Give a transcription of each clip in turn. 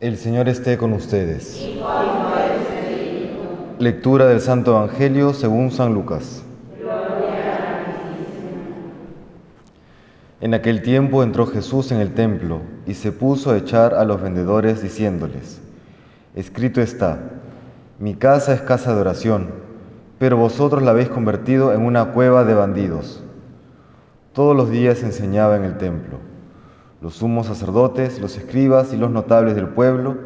El Señor esté con ustedes. Lectura del Santo Evangelio según San Lucas. En aquel tiempo entró Jesús en el templo y se puso a echar a los vendedores diciéndoles, Escrito está, mi casa es casa de oración, pero vosotros la habéis convertido en una cueva de bandidos. Todos los días enseñaba en el templo los sumos sacerdotes, los escribas y los notables del pueblo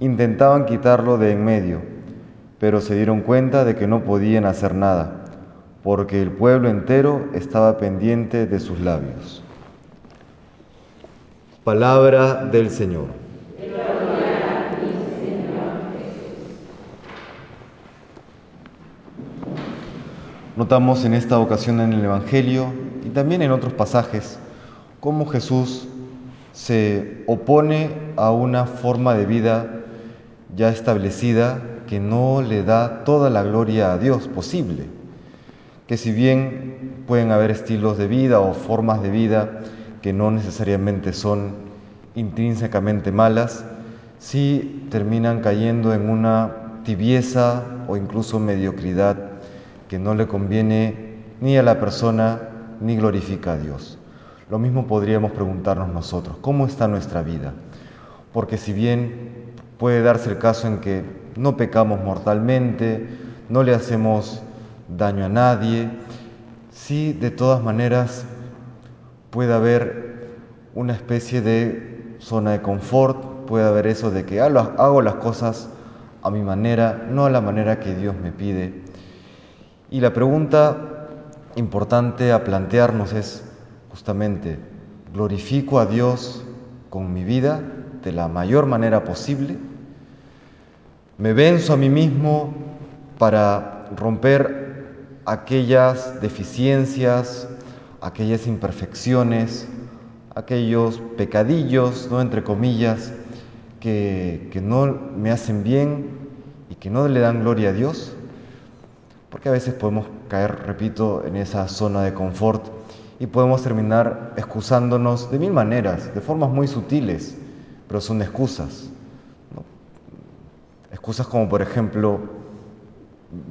intentaban quitarlo de en medio, pero se dieron cuenta de que no podían hacer nada, porque el pueblo entero estaba pendiente de sus labios. Palabra del Señor. Notamos en esta ocasión en el Evangelio y también en otros pasajes cómo Jesús se opone a una forma de vida ya establecida que no le da toda la gloria a Dios posible. Que si bien pueden haber estilos de vida o formas de vida que no necesariamente son intrínsecamente malas, sí terminan cayendo en una tibieza o incluso mediocridad que no le conviene ni a la persona ni glorifica a Dios. Lo mismo podríamos preguntarnos nosotros, ¿cómo está nuestra vida? Porque si bien puede darse el caso en que no pecamos mortalmente, no le hacemos daño a nadie, sí de todas maneras puede haber una especie de zona de confort, puede haber eso de que hago las cosas a mi manera, no a la manera que Dios me pide. Y la pregunta importante a plantearnos es, justamente glorifico a Dios con mi vida de la mayor manera posible, me venzo a mí mismo para romper aquellas deficiencias, aquellas imperfecciones, aquellos pecadillos, ¿no? entre comillas, que, que no me hacen bien y que no le dan gloria a Dios, porque a veces podemos caer, repito, en esa zona de confort y podemos terminar excusándonos de mil maneras, de formas muy sutiles, pero son excusas. Excusas como por ejemplo,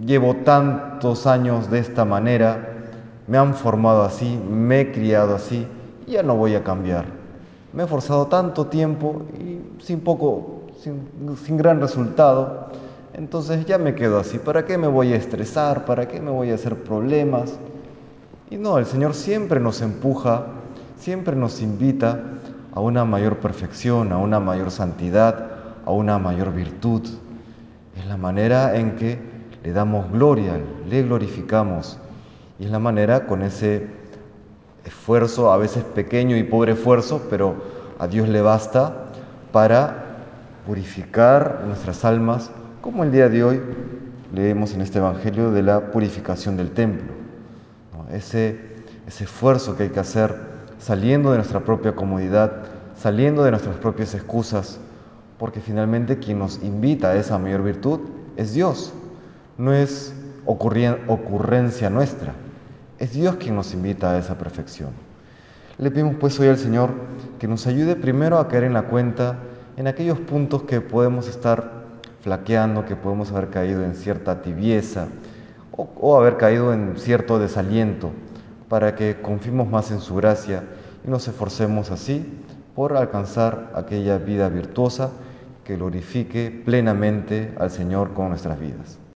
llevo tantos años de esta manera, me han formado así, me he criado así, ya no voy a cambiar. Me he forzado tanto tiempo y sin poco, sin, sin gran resultado, entonces ya me quedo así. ¿Para qué me voy a estresar? ¿Para qué me voy a hacer problemas? Y no, el Señor siempre nos empuja, siempre nos invita a una mayor perfección, a una mayor santidad, a una mayor virtud. Es la manera en que le damos gloria, le glorificamos. Y es la manera con ese esfuerzo, a veces pequeño y pobre esfuerzo, pero a Dios le basta para purificar nuestras almas, como el día de hoy leemos en este Evangelio de la purificación del templo ese, ese esfuerzo que hay que hacer saliendo de nuestra propia comodidad, saliendo de nuestras propias excusas, porque finalmente quien nos invita a esa mayor virtud es Dios, no es ocurrencia nuestra, es Dios quien nos invita a esa perfección. Le pedimos pues hoy al Señor que nos ayude primero a caer en la cuenta en aquellos puntos que podemos estar flaqueando, que podemos haber caído en cierta tibieza, o, haber caído en cierto desaliento, para que confiemos más en su gracia y nos esforcemos así por alcanzar aquella vida virtuosa que glorifique plenamente al Señor con nuestras vidas.